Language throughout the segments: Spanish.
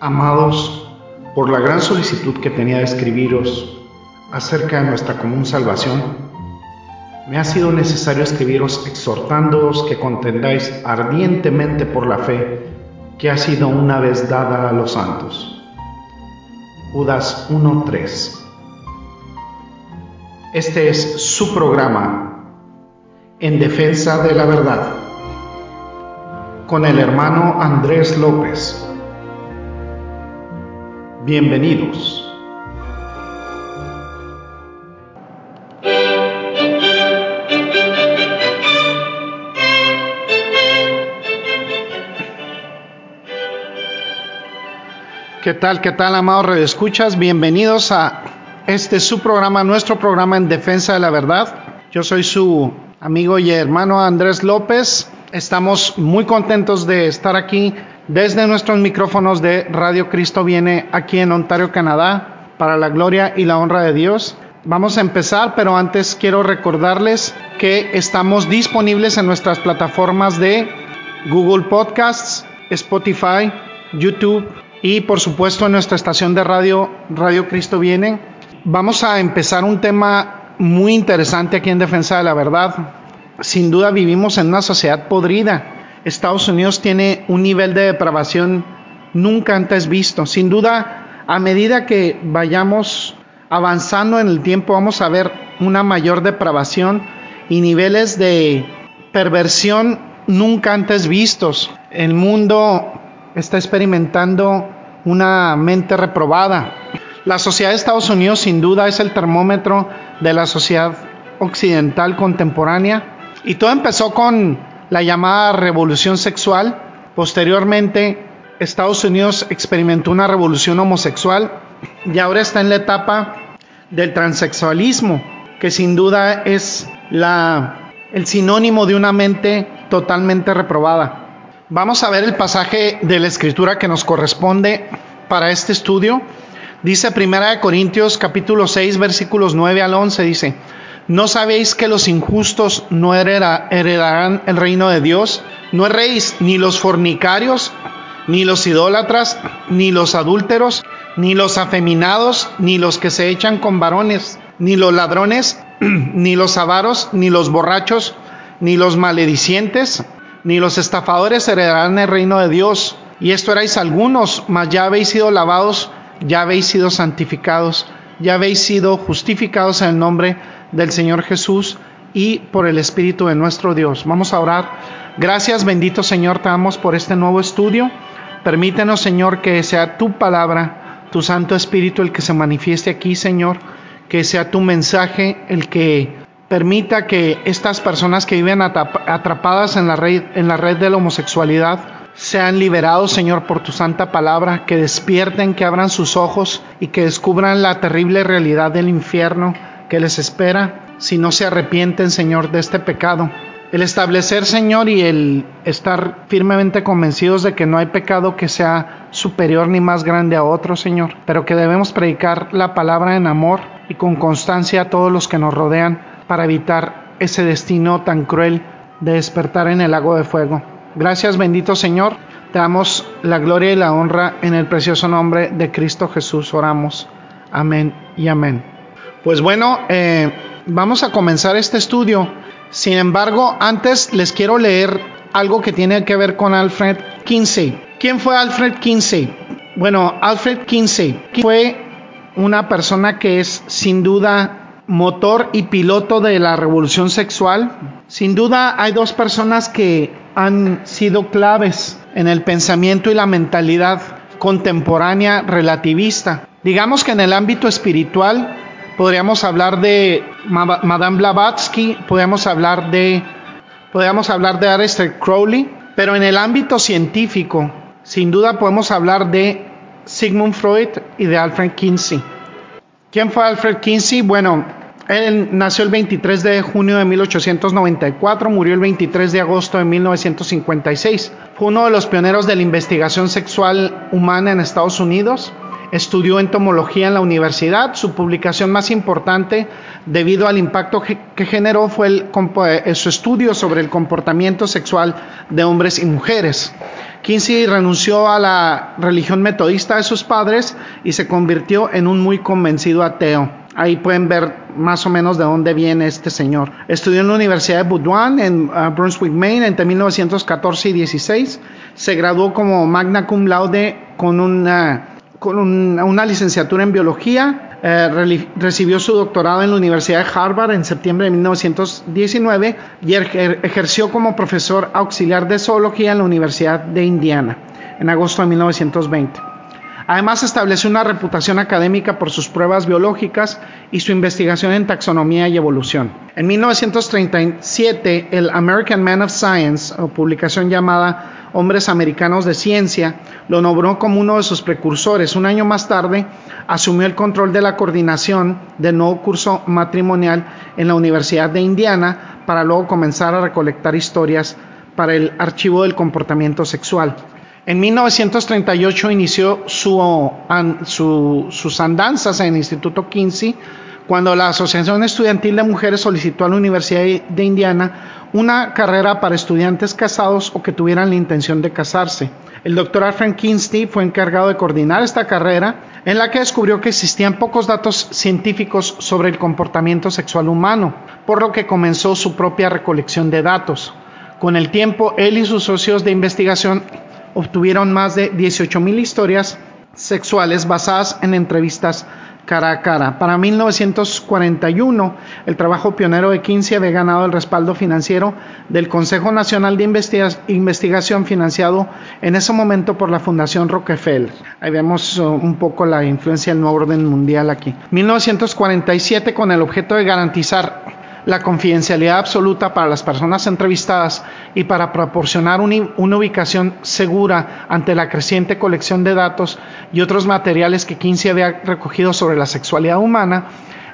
Amados, por la gran solicitud que tenía de escribiros acerca de nuestra común salvación, me ha sido necesario escribiros exhortándoos que contendáis ardientemente por la fe que ha sido una vez dada a los santos. Judas 1.3 Este es su programa en defensa de la verdad con el hermano Andrés López. Bienvenidos. ¿Qué tal, qué tal, amados Escuchas? Bienvenidos a este su programa, nuestro programa en defensa de la verdad. Yo soy su amigo y hermano Andrés López. Estamos muy contentos de estar aquí desde nuestros micrófonos de Radio Cristo viene aquí en Ontario, Canadá, para la gloria y la honra de Dios. Vamos a empezar, pero antes quiero recordarles que estamos disponibles en nuestras plataformas de Google Podcasts, Spotify, YouTube y por supuesto en nuestra estación de radio Radio Cristo viene. Vamos a empezar un tema muy interesante aquí en Defensa de la Verdad. Sin duda vivimos en una sociedad podrida Estados Unidos tiene un nivel de depravación nunca antes visto. Sin duda, a medida que vayamos avanzando en el tiempo, vamos a ver una mayor depravación y niveles de perversión nunca antes vistos. El mundo está experimentando una mente reprobada. La sociedad de Estados Unidos sin duda es el termómetro de la sociedad occidental contemporánea y todo empezó con la llamada revolución sexual. Posteriormente, Estados Unidos experimentó una revolución homosexual y ahora está en la etapa del transexualismo, que sin duda es la, el sinónimo de una mente totalmente reprobada. Vamos a ver el pasaje de la escritura que nos corresponde para este estudio. Dice Primera de Corintios capítulo 6 versículos 9 al 11 dice: ¿No sabéis que los injustos no heredarán el reino de Dios? No erréis ni los fornicarios, ni los idólatras, ni los adúlteros, ni los afeminados, ni los que se echan con varones, ni los ladrones, ni los avaros, ni los borrachos, ni los maledicientes, ni los estafadores heredarán el reino de Dios. Y esto erais algunos, mas ya habéis sido lavados, ya habéis sido santificados, ya habéis sido justificados en el nombre del Señor Jesús y por el Espíritu de nuestro Dios. Vamos a orar. Gracias, bendito Señor, te damos por este nuevo estudio. Permítenos, Señor, que sea tu palabra, tu Santo Espíritu el que se manifieste aquí, Señor. Que sea tu mensaje el que permita que estas personas que viven atrapadas en la red, en la red de la homosexualidad sean liberados, Señor, por tu santa palabra, que despierten, que abran sus ojos y que descubran la terrible realidad del infierno que les espera si no se arrepienten, Señor, de este pecado. El establecer, Señor, y el estar firmemente convencidos de que no hay pecado que sea superior ni más grande a otro, Señor, pero que debemos predicar la palabra en amor y con constancia a todos los que nos rodean para evitar ese destino tan cruel de despertar en el lago de fuego. Gracias, bendito Señor. Te damos la gloria y la honra en el precioso nombre de Cristo Jesús. Oramos. Amén y amén. Pues bueno, eh, vamos a comenzar este estudio. Sin embargo, antes les quiero leer algo que tiene que ver con Alfred Kinsey. ¿Quién fue Alfred Kinsey? Bueno, Alfred Kinsey fue una persona que es sin duda motor y piloto de la revolución sexual. Sin duda hay dos personas que han sido claves en el pensamiento y la mentalidad contemporánea relativista. Digamos que en el ámbito espiritual podríamos hablar de Madame Blavatsky, podríamos hablar de, podríamos hablar de Aleister Crowley, pero en el ámbito científico, sin duda podemos hablar de Sigmund Freud y de Alfred Kinsey. ¿Quién fue Alfred Kinsey? Bueno, él nació el 23 de junio de 1894, murió el 23 de agosto de 1956. Fue uno de los pioneros de la investigación sexual humana en Estados Unidos Estudió entomología en la universidad. Su publicación más importante, debido al impacto que generó, fue eh, su estudio sobre el comportamiento sexual de hombres y mujeres. Kinsey renunció a la religión metodista de sus padres y se convirtió en un muy convencido ateo. Ahí pueden ver más o menos de dónde viene este señor. Estudió en la Universidad de Boudoir en uh, Brunswick, Maine, entre 1914 y 16. Se graduó como magna cum laude con una, con una licenciatura en biología. Eh, recibió su doctorado en la Universidad de Harvard en septiembre de 1919 y ejerció como profesor auxiliar de zoología en la Universidad de Indiana en agosto de 1920. Además, estableció una reputación académica por sus pruebas biológicas y su investigación en taxonomía y evolución. En 1937, el American Man of Science, o publicación llamada Hombres Americanos de Ciencia, lo nombró como uno de sus precursores. Un año más tarde, asumió el control de la coordinación del nuevo curso matrimonial en la Universidad de Indiana para luego comenzar a recolectar historias para el archivo del comportamiento sexual. En 1938 inició sus andanzas en el Instituto Kinsey cuando la Asociación Estudiantil de Mujeres solicitó a la Universidad de Indiana una carrera para estudiantes casados o que tuvieran la intención de casarse. El doctor Alfred Kinsey fue encargado de coordinar esta carrera en la que descubrió que existían pocos datos científicos sobre el comportamiento sexual humano, por lo que comenzó su propia recolección de datos. Con el tiempo, él y sus socios de investigación obtuvieron más de 18.000 historias sexuales basadas en entrevistas cara a cara. Para 1941, el trabajo pionero de Kinsey había ganado el respaldo financiero del Consejo Nacional de Investigación financiado en ese momento por la Fundación Rockefeller. Ahí vemos uh, un poco la influencia del nuevo orden mundial aquí. 1947, con el objeto de garantizar la confidencialidad absoluta para las personas entrevistadas y para proporcionar una ubicación segura ante la creciente colección de datos y otros materiales que Kinsey había recogido sobre la sexualidad humana,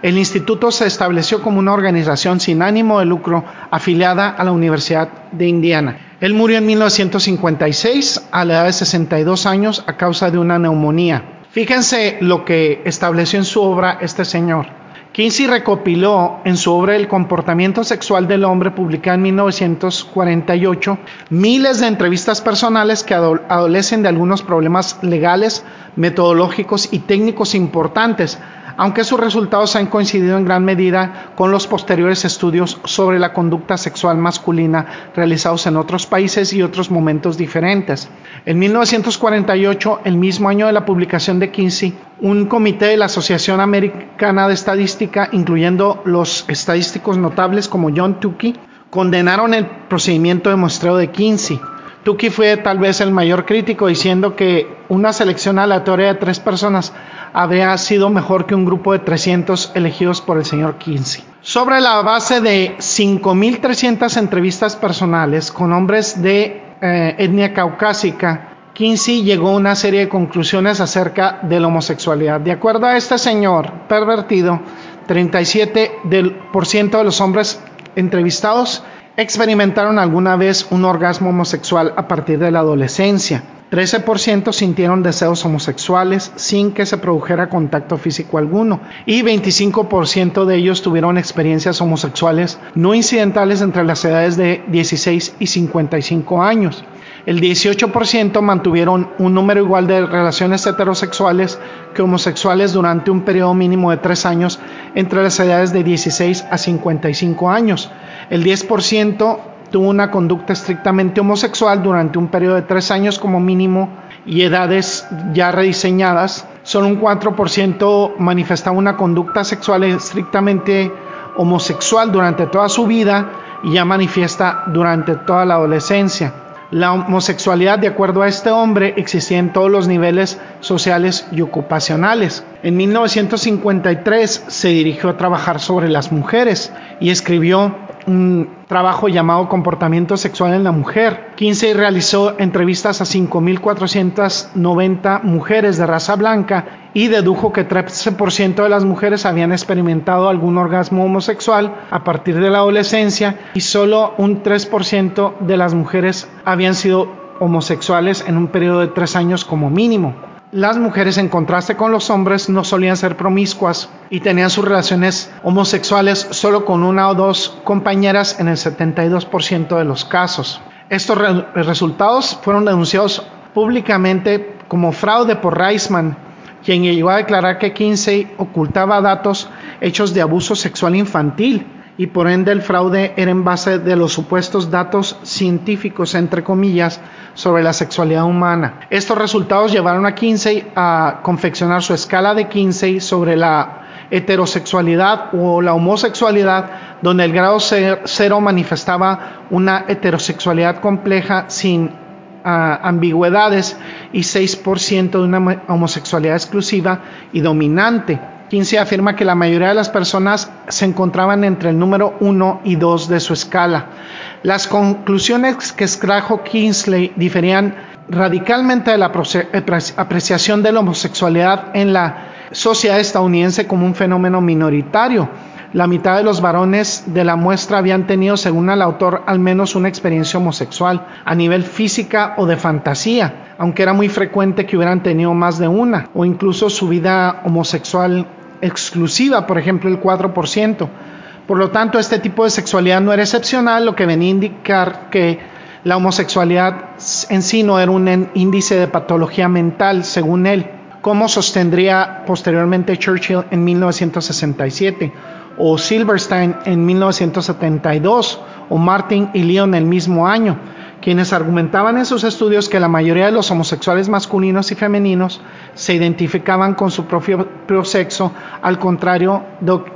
el instituto se estableció como una organización sin ánimo de lucro afiliada a la Universidad de Indiana. Él murió en 1956 a la edad de 62 años a causa de una neumonía. Fíjense lo que estableció en su obra este señor. Kinsey recopiló en su obra El comportamiento sexual del hombre, publicada en 1948, miles de entrevistas personales que adolecen de algunos problemas legales, metodológicos y técnicos importantes, aunque sus resultados han coincidido en gran medida con los posteriores estudios sobre la conducta sexual masculina realizados en otros países y otros momentos diferentes. En 1948, el mismo año de la publicación de Kinsey, un comité de la Asociación Americana de Estadística, incluyendo los estadísticos notables como John Tukey, condenaron el procedimiento de muestreo de Kinsey. Tukey fue tal vez el mayor crítico diciendo que una selección aleatoria de tres personas habría sido mejor que un grupo de 300 elegidos por el señor Kinsey. Sobre la base de 5.300 entrevistas personales con hombres de eh, etnia caucásica, Kinsey llegó a una serie de conclusiones acerca de la homosexualidad. De acuerdo a este señor pervertido, 37% de los hombres entrevistados experimentaron alguna vez un orgasmo homosexual a partir de la adolescencia. 13% sintieron deseos homosexuales sin que se produjera contacto físico alguno y 25% de ellos tuvieron experiencias homosexuales no incidentales entre las edades de 16 y 55 años. El 18% mantuvieron un número igual de relaciones heterosexuales que homosexuales durante un periodo mínimo de 3 años entre las edades de 16 a 55 años. El 10% tuvo una conducta estrictamente homosexual durante un periodo de tres años como mínimo y edades ya rediseñadas. Solo un 4% manifestaba una conducta sexual estrictamente homosexual durante toda su vida y ya manifiesta durante toda la adolescencia. La homosexualidad, de acuerdo a este hombre, existía en todos los niveles sociales y ocupacionales. En 1953 se dirigió a trabajar sobre las mujeres y escribió un trabajo llamado Comportamiento Sexual en la Mujer. Kinsey realizó entrevistas a 5.490 mujeres de raza blanca y dedujo que 13% de las mujeres habían experimentado algún orgasmo homosexual a partir de la adolescencia y solo un 3% de las mujeres habían sido homosexuales en un periodo de tres años como mínimo. Las mujeres, en contraste con los hombres, no solían ser promiscuas y tenían sus relaciones homosexuales solo con una o dos compañeras en el 72% de los casos. Estos resultados fueron denunciados públicamente como fraude por Reisman, quien llegó a declarar que Kinsey ocultaba datos hechos de abuso sexual infantil y por ende el fraude era en base de los supuestos datos científicos, entre comillas, sobre la sexualidad humana. Estos resultados llevaron a Kinsey a confeccionar su escala de Kinsey sobre la heterosexualidad o la homosexualidad, donde el grado cero manifestaba una heterosexualidad compleja sin ah, ambigüedades y 6% de una homosexualidad exclusiva y dominante. Kinsey afirma que la mayoría de las personas se encontraban entre el número 1 y 2 de su escala. Las conclusiones que extrajo Kingsley diferían radicalmente de la apreciación de la homosexualidad en la sociedad estadounidense como un fenómeno minoritario. La mitad de los varones de la muestra habían tenido, según el autor, al menos una experiencia homosexual a nivel física o de fantasía, aunque era muy frecuente que hubieran tenido más de una, o incluso su vida homosexual exclusiva, por ejemplo el 4%. Por lo tanto, este tipo de sexualidad no era excepcional, lo que venía a indicar que la homosexualidad en sí no era un índice de patología mental, según él, como sostendría posteriormente Churchill en 1967, o Silverstein en 1972, o Martin y Leon el mismo año quienes argumentaban en sus estudios que la mayoría de los homosexuales masculinos y femeninos se identificaban con su propio, sexo, al contrario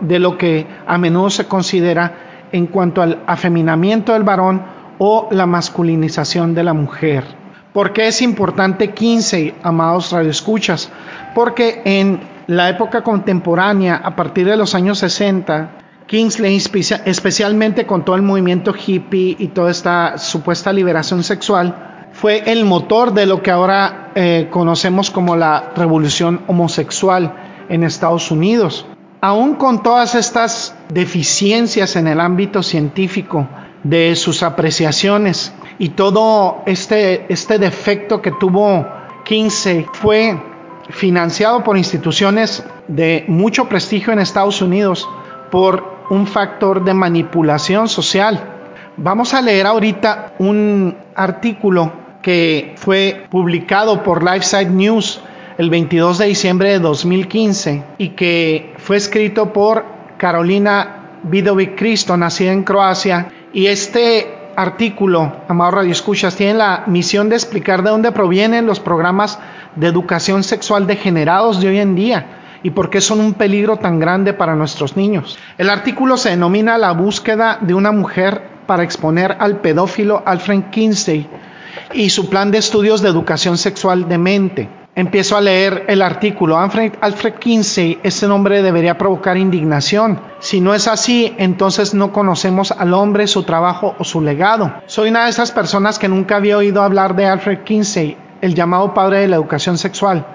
de lo que a menudo se considera en cuanto al afeminamiento del varón o la masculinización de la mujer. ¿Por qué es importante 15, amados radioescuchas? Porque en la época contemporánea, a partir de los años 60, Kingsley, especialmente con todo el movimiento hippie y toda esta supuesta liberación sexual, fue el motor de lo que ahora eh, conocemos como la revolución homosexual en Estados Unidos. Aún con todas estas deficiencias en el ámbito científico de sus apreciaciones y todo este, este defecto que tuvo Kingsley fue financiado por instituciones de mucho prestigio en Estados Unidos por un factor de manipulación social. Vamos a leer ahorita un artículo que fue publicado por LifeSide News el 22 de diciembre de 2015 y que fue escrito por Carolina Vidovic Cristo, nacida en Croacia. Y este artículo, amado Radio Escuchas, tiene la misión de explicar de dónde provienen los programas de educación sexual degenerados de hoy en día y por qué son un peligro tan grande para nuestros niños. El artículo se denomina La búsqueda de una mujer para exponer al pedófilo Alfred Kinsey y su plan de estudios de educación sexual de mente. Empiezo a leer el artículo. Alfred, Alfred Kinsey, ese nombre debería provocar indignación. Si no es así, entonces no conocemos al hombre, su trabajo o su legado. Soy una de esas personas que nunca había oído hablar de Alfred Kinsey, el llamado padre de la educación sexual.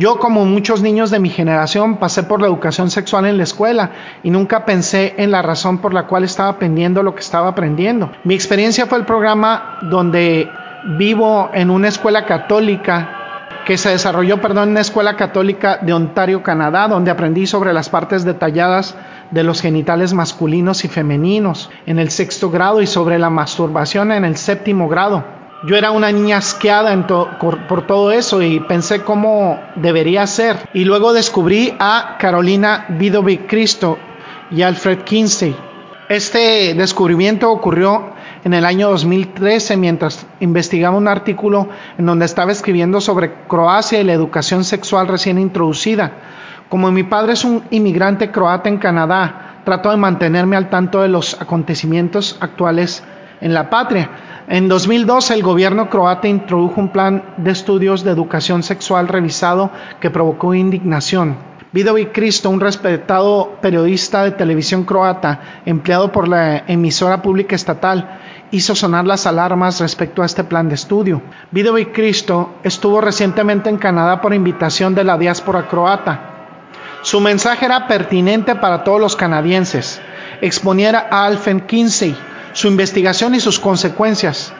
Yo, como muchos niños de mi generación, pasé por la educación sexual en la escuela y nunca pensé en la razón por la cual estaba aprendiendo lo que estaba aprendiendo. Mi experiencia fue el programa donde vivo en una escuela católica que se desarrolló, perdón, en una escuela católica de Ontario, Canadá, donde aprendí sobre las partes detalladas de los genitales masculinos y femeninos en el sexto grado y sobre la masturbación en el séptimo grado. Yo era una niña asqueada por, todo eso y pensé cómo debería ser. Y luego descubrí a Carolina Vidovic Cristo y Alfred Kinsey. Este descubrimiento ocurrió en el año 2013 mientras investigaba un artículo en donde estaba escribiendo sobre Croacia y la educación sexual recién introducida. Como mi padre es un inmigrante croata en Canadá, trato de mantenerme al tanto de los acontecimientos actuales en la patria. En 2012 el gobierno croata introdujo un plan de estudios de educación sexual revisado que provocó indignación. Vidovic Cristo, un respetado periodista de televisión croata, empleado por la emisora pública estatal, hizo sonar las alarmas respecto a este plan de estudio. Vidovic Cristo estuvo recientemente en Canadá por invitación de la diáspora croata. Su mensaje era pertinente para todos los canadienses. Exponiera a Alfen Kinsey, su investigación y sus consecuencias.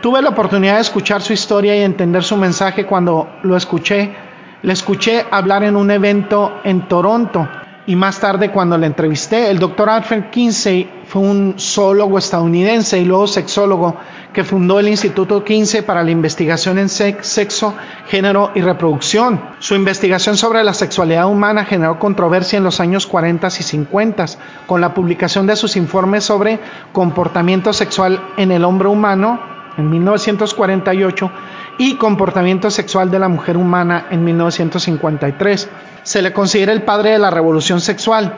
Tuve la oportunidad de escuchar su historia y entender su mensaje cuando lo escuché Le escuché hablar en un evento en Toronto y más tarde cuando le entrevisté, el doctor Alfred Kinsey fue un zoólogo estadounidense y luego sexólogo que fundó el Instituto Kinsey para la investigación en sexo, género y reproducción. Su investigación sobre la sexualidad humana generó controversia en los años 40 y 50 con la publicación de sus informes sobre comportamiento sexual en el hombre humano en 1948 y comportamiento sexual de la mujer humana en 1953 se le considera el padre de la revolución sexual,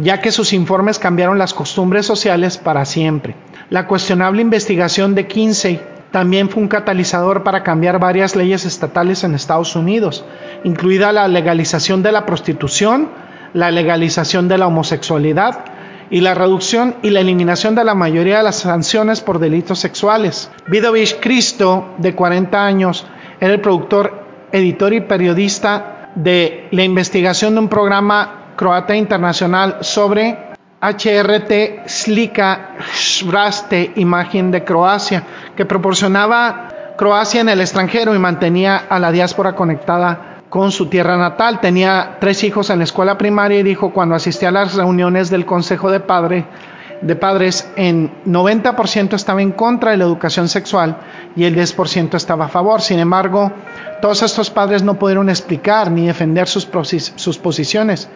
ya que sus informes cambiaron las costumbres sociales para siempre. La cuestionable investigación de Kinsey también fue un catalizador para cambiar varias leyes estatales en Estados Unidos, incluida la legalización de la prostitución, la legalización de la homosexualidad y la reducción y la eliminación de la mayoría de las sanciones por delitos sexuales. Vidovich Cristo, de 40 años, era el productor, editor y periodista de la investigación de un programa croata internacional sobre HRT Slika Svraste, imagen de Croacia, que proporcionaba Croacia en el extranjero y mantenía a la diáspora conectada con su tierra natal. Tenía tres hijos en la escuela primaria y dijo cuando asistía a las reuniones del Consejo de Padre de padres en 90% estaba en contra de la educación sexual y el 10% estaba a favor. Sin embargo, todos estos padres no pudieron explicar ni defender sus, sus posiciones.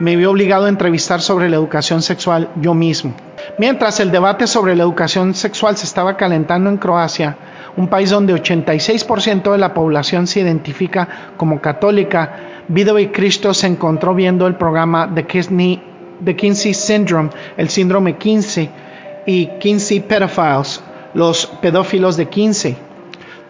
Me vi obligado a entrevistar sobre la educación sexual yo mismo. Mientras el debate sobre la educación sexual se estaba calentando en Croacia, un país donde 86% de la población se identifica como católica, Vido y Cristo se encontró viendo el programa de Kinsey The Kinsey Syndrome, el síndrome Kinsey, y Kinsey Pedophiles, los pedófilos de Kinsey.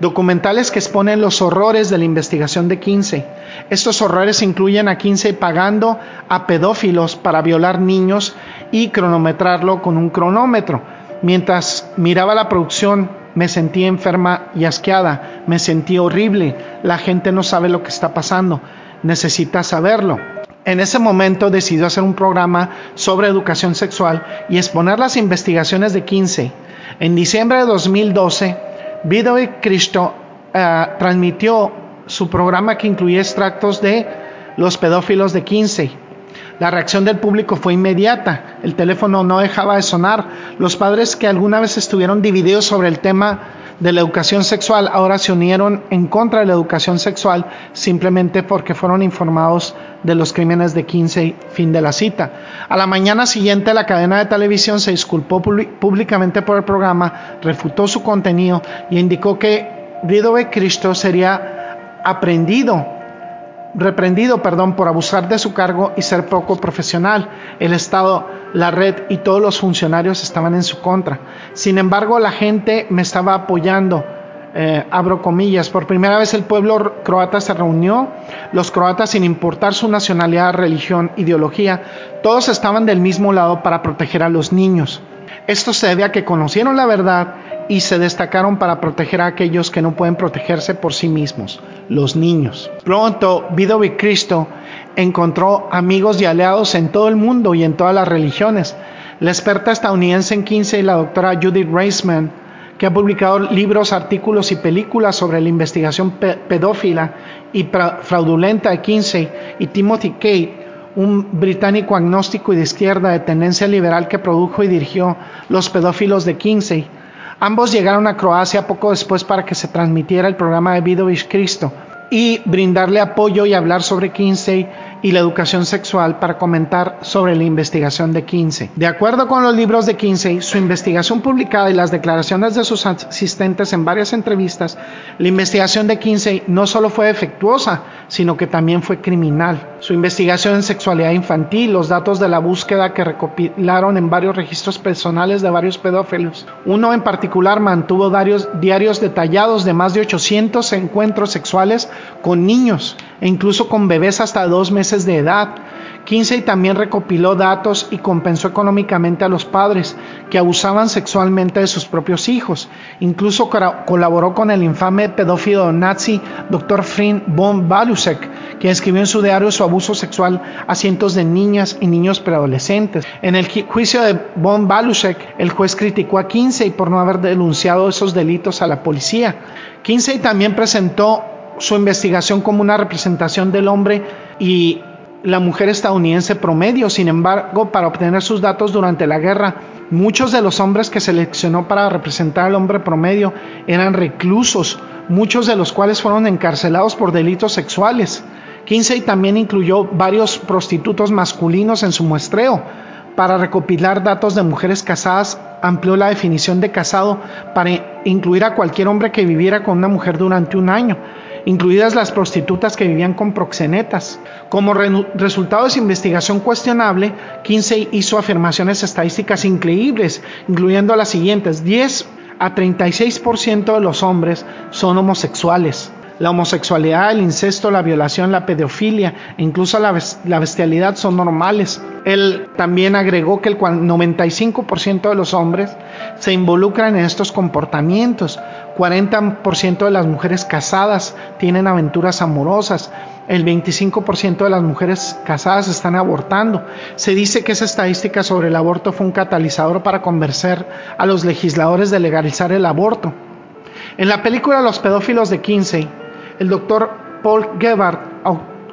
Documentales que exponen los horrores de la investigación de Kinsey. Estos horrores incluyen a Kinsey pagando a pedófilos para violar niños y cronometrarlo con un cronómetro. Mientras miraba la producción, me sentí enferma y asqueada, me sentí horrible. La gente no sabe lo que está pasando, necesita saberlo. En ese momento decidió hacer un programa sobre educación sexual y exponer las investigaciones de Kinsey. En diciembre de 2012, Vido y Cristo eh, transmitió su programa que incluía extractos de los pedófilos de Kinsey. La reacción del público fue inmediata. El teléfono no dejaba de sonar. Los padres que alguna vez estuvieron divididos sobre el tema de la educación sexual ahora se unieron en contra de la educación sexual simplemente porque fueron informados de los crímenes de 15, fin de la cita. A la mañana siguiente la cadena de televisión se disculpó públicamente por el programa, refutó su contenido y indicó que Rido de Cristo sería aprendido reprendido, perdón, por abusar de su cargo y ser poco profesional. El Estado, la red y todos los funcionarios estaban en su contra. Sin embargo, la gente me estaba apoyando. Eh, abro comillas, por primera vez el pueblo croata se reunió, los croatas sin importar su nacionalidad, religión, ideología, todos estaban del mismo lado para proteger a los niños. Esto se debe a que conocieron la verdad y se destacaron para proteger a aquellos que no pueden protegerse por sí mismos, los niños. Pronto, Vidovic Cristo encontró amigos y aliados en todo el mundo y en todas las religiones. La experta estadounidense en 15 y la doctora Judith Reisman, que ha publicado libros, artículos y películas sobre la investigación pedófila y fraudulenta de 15, y Timothy Kate, un británico agnóstico y de izquierda de tendencia liberal que produjo y dirigió Los pedófilos de Kinsey, Ambos llegaron a Croacia poco después para que se transmitiera el programa de Vidovich Cristo y brindarle apoyo y hablar sobre Kinsey y la educación sexual para comentar sobre la investigación de Kinsey. De acuerdo con los libros de Kinsey, su investigación publicada y las declaraciones de sus asistentes en varias entrevistas, la investigación de Kinsey no solo fue defectuosa, sino que también fue criminal. Su investigación en sexualidad infantil, los datos de la búsqueda que recopilaron en varios registros personales de varios pedófilos. Uno en particular mantuvo diarios, diarios detallados de más de 800 encuentros sexuales con niños e incluso con bebés hasta dos meses de edad. Kinsey también recopiló datos y compensó económicamente a los padres que abusaban sexualmente de sus propios hijos. Incluso colaboró con el infame pedófilo nazi Dr. Frin von Balusek, quien escribió en su diario su abuso sexual a cientos de niñas y niños preadolescentes. En el juicio de von Balusek, el juez criticó a Kinsey por no haber denunciado esos delitos a la policía. Kinsey también presentó su investigación como una representación del hombre y la mujer estadounidense promedio. Sin embargo, para obtener sus datos durante la guerra, muchos de los hombres que seleccionó para representar al hombre promedio eran reclusos, muchos de los cuales fueron encarcelados por delitos sexuales. Kinsey también incluyó varios prostitutos masculinos en su muestreo. Para recopilar datos de mujeres casadas, amplió la definición de casado para incluir a cualquier hombre que viviera con una mujer durante un año incluidas las prostitutas que vivían con proxenetas. Como resultado de su investigación cuestionable, Kinsey hizo afirmaciones estadísticas increíbles, incluyendo las siguientes. 10 a 36% de los hombres son homosexuales. La homosexualidad, el incesto, la violación, la pedofilia e incluso la, bestialidad son normales. Él también agregó que el 95% de los hombres se involucran en estos comportamientos. 40% de las mujeres casadas tienen aventuras amorosas. El 25% de las mujeres casadas están abortando. Se dice que esa estadística sobre el aborto fue un catalizador para convencer a los legisladores de legalizar el aborto. En la película Los pedófilos de Kinsey, el doctor Paul Gebhardt,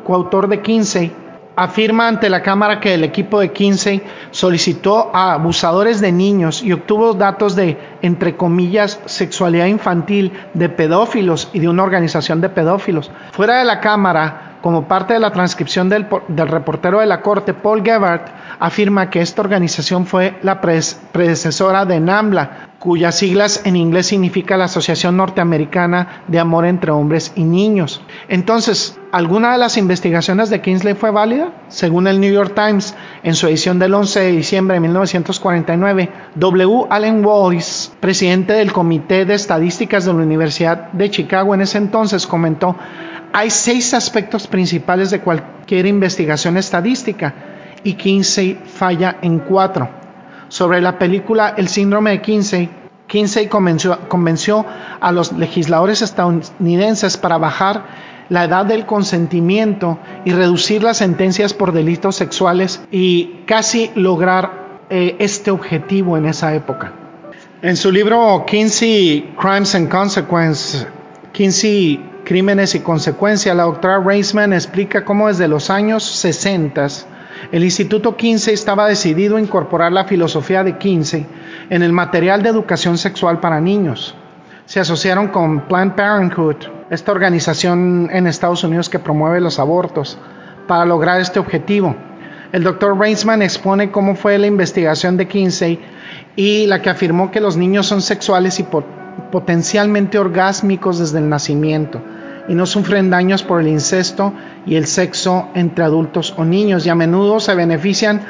coautor de Kinsey, afirma ante la Cámara que el equipo de Kinsey solicitó a abusadores de niños y obtuvo datos de, entre comillas, sexualidad infantil de pedófilos y de una organización de pedófilos. Fuera de la Cámara, como parte de la transcripción del, reportero de la Corte, Paul Gebhardt afirma que esta organización fue la predecesora de NAMBLA, cuyas siglas en inglés significa la Asociación Norteamericana de Amor entre Hombres y Niños. Entonces, ¿alguna de las investigaciones de Kingsley fue válida? Según el New York Times, en su edición del 11 de diciembre de 1949, W. Allen Wallis, presidente del Comité de Estadísticas de la Universidad de Chicago en ese entonces, comentó hay seis aspectos principales de cualquier investigación estadística y Kinsey falla en cuatro. Sobre la película El síndrome de Kinsey, Kinsey convenció, convenció a los legisladores estadounidenses para bajar la edad del consentimiento y reducir las sentencias por delitos sexuales y casi lograr eh, este objetivo en esa época. En su libro Kinsey Crimes and Consequences, Kinsey Crímenes y Consecuencias, la doctora Reisman explica cómo desde los años 60 el Instituto Kinsey estaba decidido a incorporar la filosofía de Kinsey en el material de educación sexual para niños. Se asociaron con Planned Parenthood, esta organización en Estados Unidos que promueve los abortos, para lograr este objetivo. El doctor Reisman expone cómo fue la investigación de Kinsey y la que afirmó que los niños son sexuales y potencialmente orgásmicos desde el nacimiento y no sufren daños por el incesto y el sexo entre adultos o niños y a menudo se benefician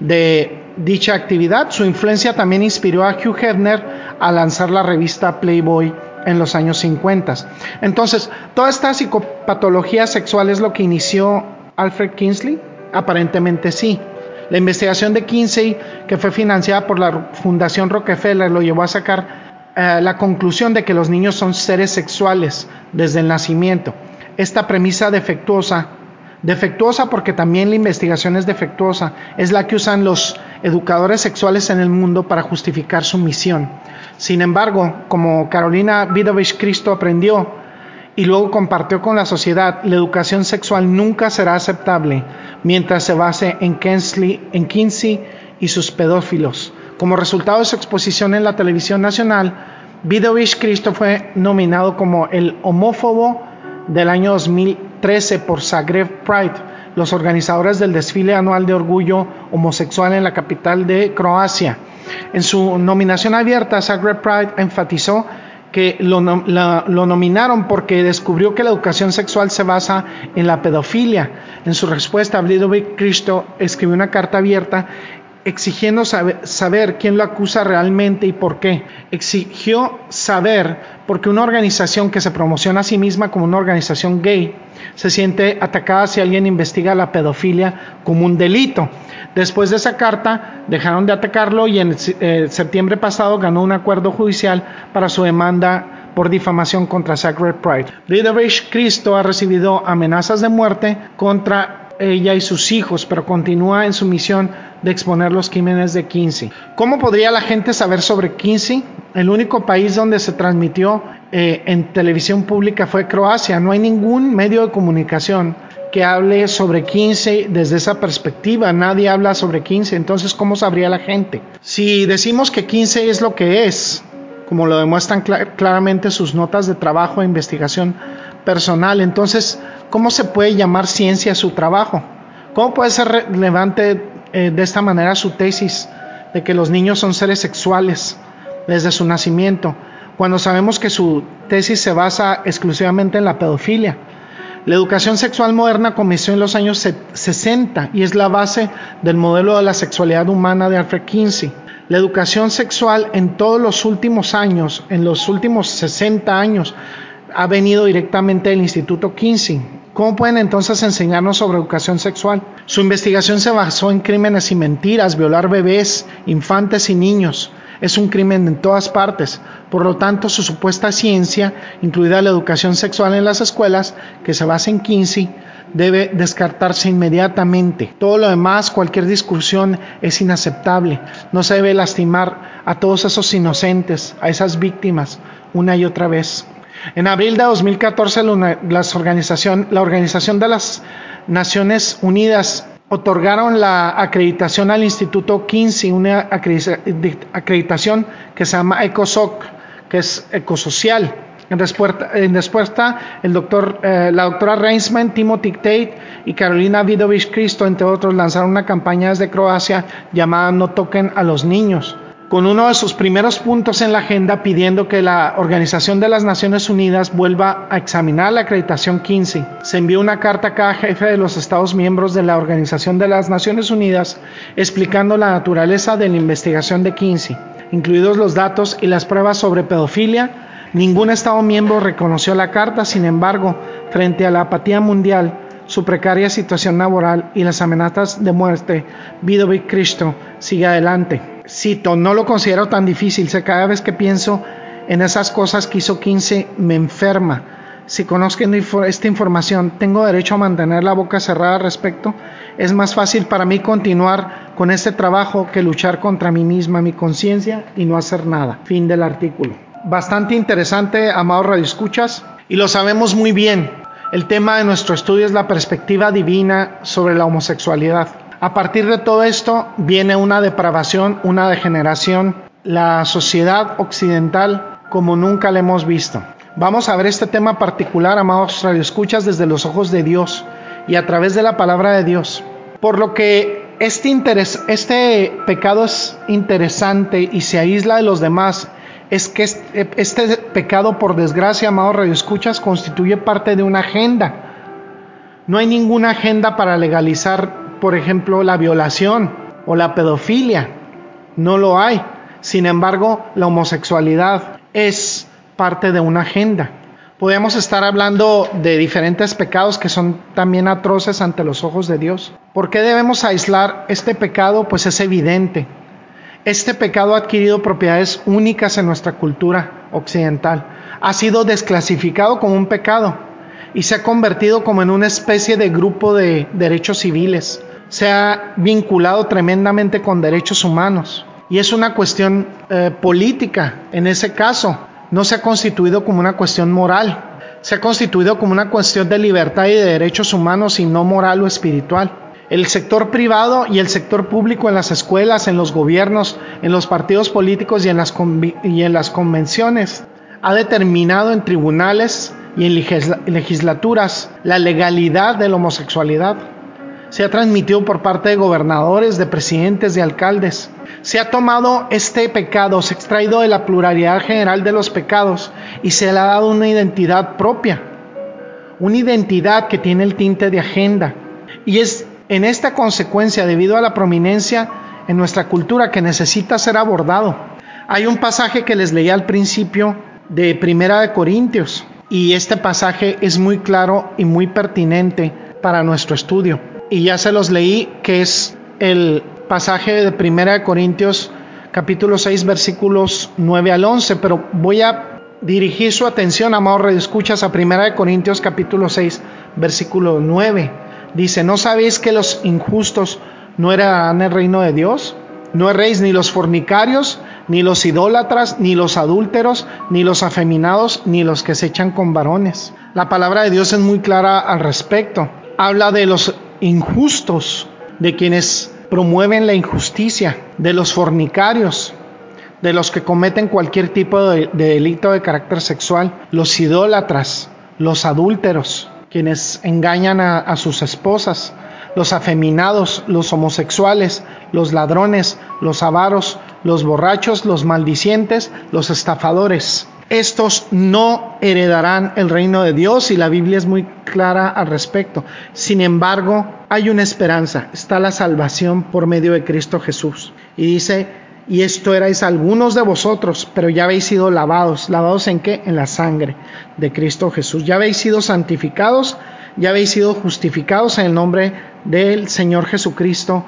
de dicha actividad. Su influencia también inspiró a Hugh Hefner a lanzar la revista Playboy en los años 50. Entonces, ¿toda esta psicopatología sexual es lo que inició Alfred Kinsley? Aparentemente sí. La investigación de Kinsey, que fue financiada por la Fundación Rockefeller, lo llevó a sacar eh, la conclusión de que los niños son seres sexuales desde el nacimiento. Esta premisa defectuosa, defectuosa porque también la investigación es defectuosa, es la que usan los educadores sexuales en el mundo para justificar su misión. Sin embargo, como Carolina Vidovich Cristo aprendió y luego compartió con la sociedad, la educación sexual nunca será aceptable mientras se base en, en Kinsey y sus pedófilos como resultado de su exposición en la televisión nacional, Vidovich Cristo fue nominado como el homófobo del año 2013 por Zagreb Pride, los organizadores del desfile anual de orgullo homosexual en la capital de Croacia. En su nominación abierta, Zagreb Pride enfatizó que lo, nominaron porque descubrió que la educación sexual se basa en la pedofilia. En su respuesta, Vidovich Cristo escribió una carta abierta exigiendo saber, quién lo acusa realmente y por qué. Exigió saber porque una organización que se promociona a sí misma como una organización gay se siente atacada si alguien investiga la pedofilia como un delito. Después de esa carta dejaron de atacarlo y en eh, septiembre pasado ganó un acuerdo judicial para su demanda por difamación contra Sacred Pride. Friedrich Cristo ha recibido amenazas de muerte contra ella y sus hijos, pero continúa en su misión de exponer los crímenes de Kinsey. ¿Cómo podría la gente saber sobre Kinsey? El único país donde se transmitió eh, en televisión pública fue Croacia. No hay ningún medio de comunicación que hable sobre 15 desde esa perspectiva. Nadie habla sobre 15. Entonces, ¿cómo sabría la gente? Si decimos que 15 es lo que es, como lo demuestran claramente sus notas de trabajo e investigación personal, entonces, ¿cómo se puede llamar ciencia su trabajo? ¿Cómo puede ser relevante eh, de esta manera su tesis de que los niños son seres sexuales desde su nacimiento, cuando sabemos que su tesis se basa exclusivamente en la pedofilia? La educación sexual moderna comenzó en los años 60 y es la base del modelo de la sexualidad humana de Alfred Kinsey. La educación sexual en todos los últimos años, en los últimos 60 años, ha venido directamente del Instituto Kinsey. ¿Cómo pueden entonces enseñarnos sobre educación sexual? Su investigación se basó en crímenes y mentiras, violar bebés, infantes y niños. Es un crimen en todas partes. Por lo tanto, su supuesta ciencia, incluida la educación sexual en las escuelas, que se basa en Kinsey, debe descartarse inmediatamente. Todo lo demás, cualquier discusión es inaceptable. No se debe lastimar a todos esos inocentes, a esas víctimas, una y otra vez. En abril de 2014, la organización, la organización de las Naciones Unidas otorgaron la acreditación al Instituto Kinsey, una acreditación que se llama ECOSOC, que es ecosocial. En respuesta, en respuesta el doctor, eh, la doctora Reinsman, Timothy Tate y Carolina Vidovich Cristo, entre otros, lanzaron una campaña desde Croacia llamada No toquen a los niños con uno de sus primeros puntos en la agenda pidiendo que la Organización de las Naciones Unidas vuelva a examinar la acreditación 15. Se envió una carta a cada jefe de los Estados miembros de la Organización de las Naciones Unidas explicando la naturaleza de la investigación de 15, incluidos los datos y las pruebas sobre pedofilia. Ningún Estado miembro reconoció la carta, sin embargo, frente a la apatía mundial, su precaria situación laboral y las amenazas de muerte, Vidovic Cristo sigue adelante cito, no lo considero tan difícil, sé cada vez que pienso en esas cosas que hizo 15 me enferma. Si conozco esta información, tengo derecho a mantener la boca cerrada al respecto. Es más fácil para mí continuar con este trabajo que luchar contra mí misma, mi conciencia y no hacer nada. Fin del artículo. Bastante interesante, amados radioescuchas, y lo sabemos muy bien. El tema de nuestro estudio es la perspectiva divina sobre la homosexualidad. A partir de todo esto viene una depravación, una degeneración, la sociedad occidental como nunca la hemos visto. Vamos a ver este tema particular, amados radioescuchas, desde los ojos de Dios y a través de la palabra de Dios. Por lo que este, este pecado es interesante y se aísla de los demás, es que este, este pecado, por desgracia, amados radioescuchas, constituye parte de una agenda. No hay ninguna agenda para legalizar por ejemplo, la violación o la pedofilia. No lo hay. Sin embargo, la homosexualidad es parte de una agenda. Podemos estar hablando de diferentes pecados que son también atroces ante los ojos de Dios. ¿Por qué debemos aislar este pecado? Pues es evidente. Este pecado ha adquirido propiedades únicas en nuestra cultura occidental. Ha sido desclasificado como un pecado y se ha convertido como en una especie de grupo de derechos civiles se ha vinculado tremendamente con derechos humanos y es una cuestión eh, política en ese caso. No se ha constituido como una cuestión moral, se ha constituido como una cuestión de libertad y de derechos humanos y no moral o espiritual. El sector privado y el sector público en las escuelas, en los gobiernos, en los partidos políticos y en las, y en las convenciones ha determinado en tribunales y en legislaturas la legalidad de la homosexualidad se ha transmitido por parte de gobernadores, de presidentes, de alcaldes. Se ha tomado este pecado, se ha extraído de la pluralidad general de los pecados y se le ha dado una identidad propia, una identidad que tiene el tinte de agenda. Y es en esta consecuencia, debido a la prominencia en nuestra cultura, que necesita ser abordado. Hay un pasaje que les leí al principio de Primera de Corintios y este pasaje es muy claro y muy pertinente para nuestro estudio y ya se los leí, que es el pasaje de Primera de Corintios capítulo 6 versículos 9 al 11, pero voy a dirigir su atención, amados escuchas a Primera de Corintios capítulo 6 versículo 9. Dice, ¿no sabéis que los injustos no heredarán el reino de Dios? No erréis ni los fornicarios, ni los idólatras, ni los adúlteros, ni los afeminados, ni los que se echan con varones. La palabra de Dios es muy clara al respecto. Habla de los injustos, de quienes promueven la injusticia, de los fornicarios, de los que cometen cualquier tipo de, delito de carácter sexual, los idólatras, los adúlteros, quienes engañan a sus esposas, los afeminados, los homosexuales, los ladrones, los avaros, los borrachos, los maldicientes, los estafadores. Estos no heredarán el reino de Dios y la Biblia es muy clara al respecto. Sin embargo, hay una esperanza, está la salvación por medio de Cristo Jesús. Y dice, y esto erais algunos de vosotros, pero ya habéis sido lavados. ¿Lavados en qué? En la sangre de Cristo Jesús. Ya habéis sido santificados, ya habéis sido justificados en el nombre del Señor Jesucristo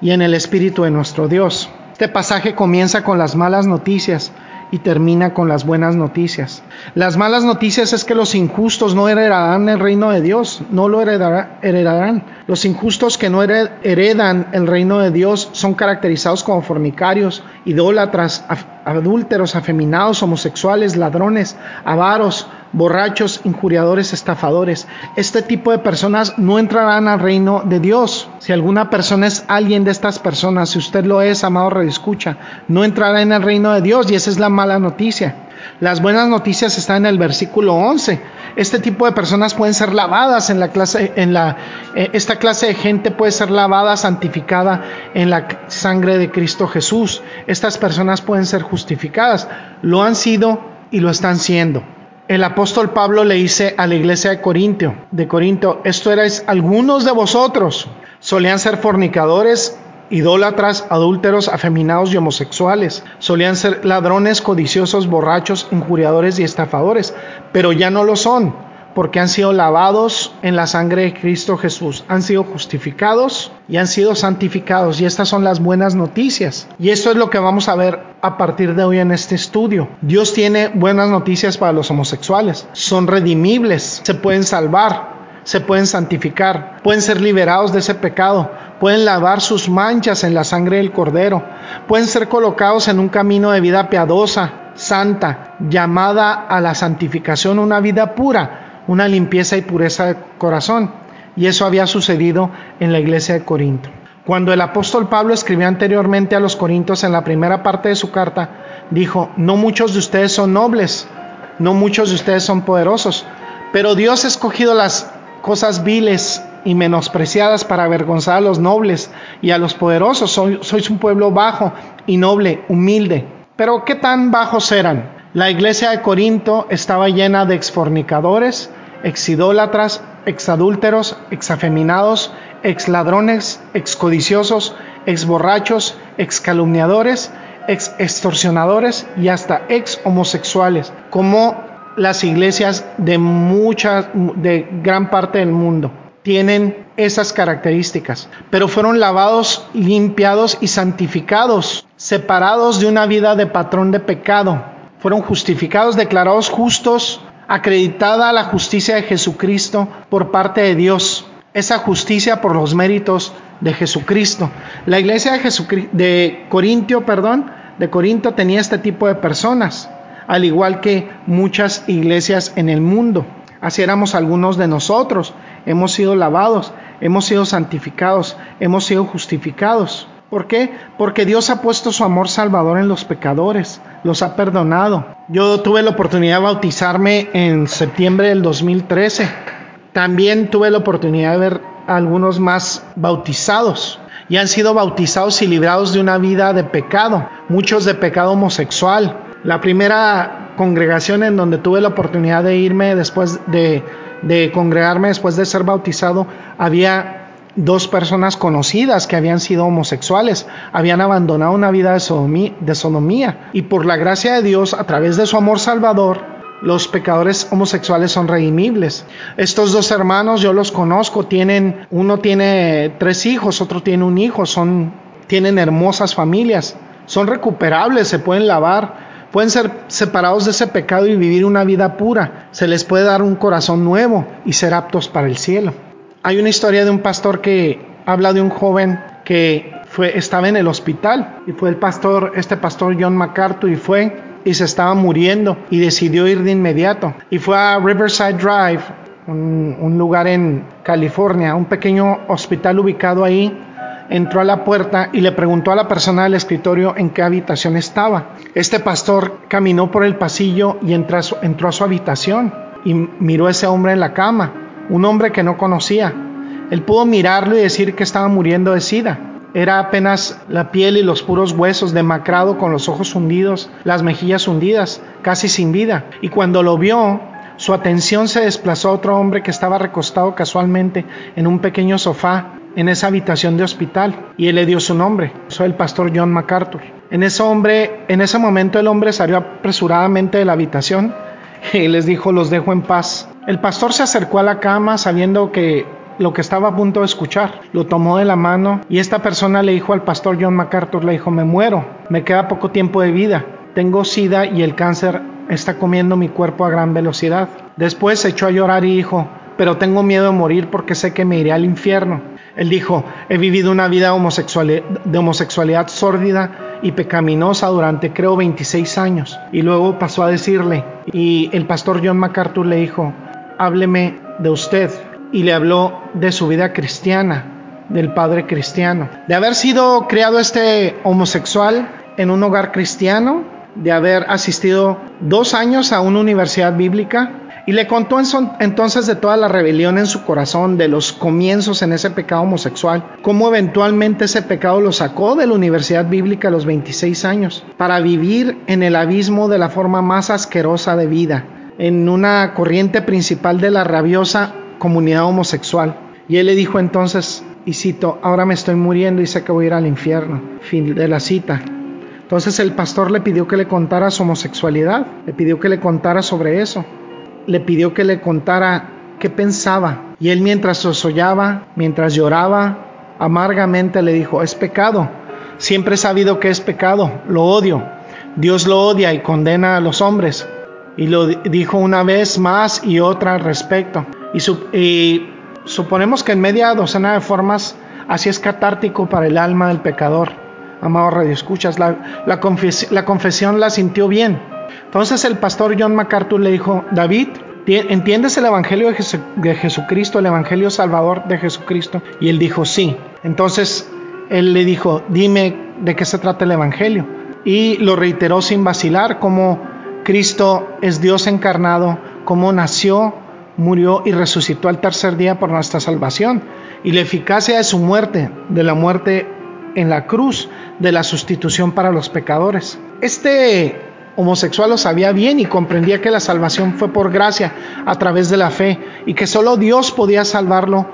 y en el Espíritu de nuestro Dios. Este pasaje comienza con las malas noticias y termina con las buenas noticias. Las malas noticias es que los injustos no heredarán el reino de Dios, no lo heredarán. Los injustos que no heredan el reino de Dios son caracterizados como fornicarios, idólatras, adúlteros, afeminados, homosexuales, ladrones, avaros, borrachos, injuriadores, estafadores. Este tipo de personas no entrarán al reino de Dios. Si alguna persona es alguien de estas personas, si usted lo es, amado escucha, no entrará en el reino de Dios y esa es la mala noticia. Las buenas noticias están en el versículo 11. Este tipo de personas pueden ser lavadas en la clase, en la, eh, esta clase de gente puede ser lavada, santificada en la sangre de Cristo Jesús. Estas personas pueden ser justificadas. Lo han sido y lo están siendo. El apóstol Pablo le dice a la iglesia de Corintio, de Corinto, esto erais algunos de vosotros, solían ser fornicadores, idólatras, adúlteros, afeminados y homosexuales, solían ser ladrones, codiciosos, borrachos, injuriadores y estafadores, pero ya no lo son porque han sido lavados en la sangre de Cristo Jesús, han sido justificados y han sido santificados. Y estas son las buenas noticias. Y esto es lo que vamos a ver a partir de hoy en este estudio. Dios tiene buenas noticias para los homosexuales. Son redimibles, se pueden salvar, se pueden santificar, pueden ser liberados de ese pecado, pueden lavar sus manchas en la sangre del cordero, pueden ser colocados en un camino de vida piadosa, santa, llamada a la santificación, una vida pura una limpieza y pureza de corazón. Y eso había sucedido en la iglesia de Corinto. Cuando el apóstol Pablo escribió anteriormente a los Corintios en la primera parte de su carta, dijo, no muchos de ustedes son nobles, no muchos de ustedes son poderosos, pero Dios ha escogido las cosas viles y menospreciadas para avergonzar a los nobles y a los poderosos. sois un pueblo bajo y noble, humilde. Pero ¿qué tan bajos eran? La iglesia de Corinto estaba llena de exfornicadores, exidólatras, exadúlteros, exafeminados, exladrones, excodiciosos, exborrachos, excalumniadores, ex extorsionadores y hasta ex homosexuales, como las iglesias de muchas de gran parte del mundo. Tienen esas características, pero fueron lavados, limpiados y santificados, separados de una vida de patrón de pecado, fueron justificados, declarados justos acreditada la justicia de Jesucristo por parte de Dios, esa justicia por los méritos de Jesucristo. La iglesia de, de Corintio, perdón, de Corinto tenía este tipo de personas, al igual que muchas iglesias en el mundo. Así éramos algunos de nosotros. Hemos sido lavados, hemos sido santificados, hemos sido justificados. ¿Por qué? Porque Dios ha puesto su amor salvador en los pecadores, los ha perdonado. Yo tuve la oportunidad de bautizarme en septiembre del 2013. También tuve la oportunidad de ver a algunos más bautizados y han sido bautizados y librados de una vida de pecado, muchos de pecado homosexual. La primera congregación en donde tuve la oportunidad de irme después de, de congregarme, después de ser bautizado, había dos personas conocidas que habían sido homosexuales, habían abandonado una vida de sodomía, y por la gracia de Dios, a través de su amor salvador, los pecadores homosexuales son redimibles. Estos dos hermanos yo los conozco, tienen uno tiene tres hijos, otro tiene un hijo, son tienen hermosas familias, son recuperables, se pueden lavar, pueden ser separados de ese pecado y vivir una vida pura. Se les puede dar un corazón nuevo y ser aptos para el cielo. Hay una historia de un pastor que habla de un joven que estaba en el hospital y fue el pastor, este pastor John MacArthur y fue y se estaba muriendo y decidió ir de inmediato. Y fue a Riverside Drive, un, lugar en California, un pequeño hospital ubicado ahí. Entró a la puerta y le preguntó a la persona del escritorio en qué habitación estaba. Este pastor caminó por el pasillo y entró a su habitación y miró a ese hombre en la cama, un hombre que no conocía. Él pudo mirarlo y decir que estaba muriendo de sida. Era apenas la piel y los puros huesos, demacrado con los ojos hundidos, las mejillas hundidas, casi sin vida. Y cuando lo vio, su atención se desplazó a otro hombre que estaba recostado casualmente en un pequeño sofá en esa habitación de hospital y él le dio su nombre. Soy el pastor John MacArthur. En ese hombre, en ese momento el hombre salió apresuradamente de la habitación y les dijo, "Los dejo en paz." El pastor se acercó a la cama sabiendo que lo que estaba a punto de escuchar. Lo tomó de la mano y esta persona le dijo al pastor John MacArthur, le dijo, me muero, me queda poco tiempo de vida, tengo sida y el cáncer está comiendo mi cuerpo a gran velocidad. Después se echó a llorar y dijo, pero tengo miedo de morir porque sé que me iré al infierno. Él dijo, he vivido una vida de homosexualidad sórdida y pecaminosa durante creo 26 años. Y luego pasó a decirle, y el pastor John MacArthur le dijo, hábleme de usted, y le habló de su vida cristiana, del padre cristiano, de haber sido criado este homosexual en un hogar cristiano, de haber asistido dos años a una universidad bíblica y le contó entonces de toda la rebelión en su corazón, de los comienzos en ese pecado homosexual, cómo eventualmente ese pecado lo sacó de la universidad bíblica a los 26 años, para vivir en el abismo de la forma más asquerosa de vida, en una corriente principal de la rabiosa comunidad homosexual. Y él le dijo entonces, y cito, ahora me estoy muriendo y sé que voy a ir al infierno. Fin de la cita. Entonces el pastor le pidió que le contara su homosexualidad, le pidió que le contara sobre eso, le pidió que le contara qué pensaba. Y él mientras sosollaba, mientras lloraba, amargamente le dijo, es pecado. Siempre he sabido que es pecado, lo odio. Dios lo odia y condena a los hombres. Y lo dijo una vez más y otra al respecto. Y, suponemos que en media docena de formas así es catártico para el alma del pecador. Amado Radio Escuchas, la, la, la confesión la sintió bien. Entonces el pastor John MacArthur le dijo, David, ¿entiendes el Evangelio de Jesucristo, el Evangelio Salvador de Jesucristo? Y él dijo, sí. Entonces él le dijo, dime de qué se trata el Evangelio. Y lo reiteró sin vacilar, como Cristo es Dios encarnado, cómo nació murió y resucitó al tercer día por nuestra salvación. Y la eficacia de su muerte, de la muerte en la cruz, de la sustitución para los pecadores. Este homosexual lo sabía bien y comprendía que la salvación fue por gracia, a través de la fe, y que solo Dios podía salvarlo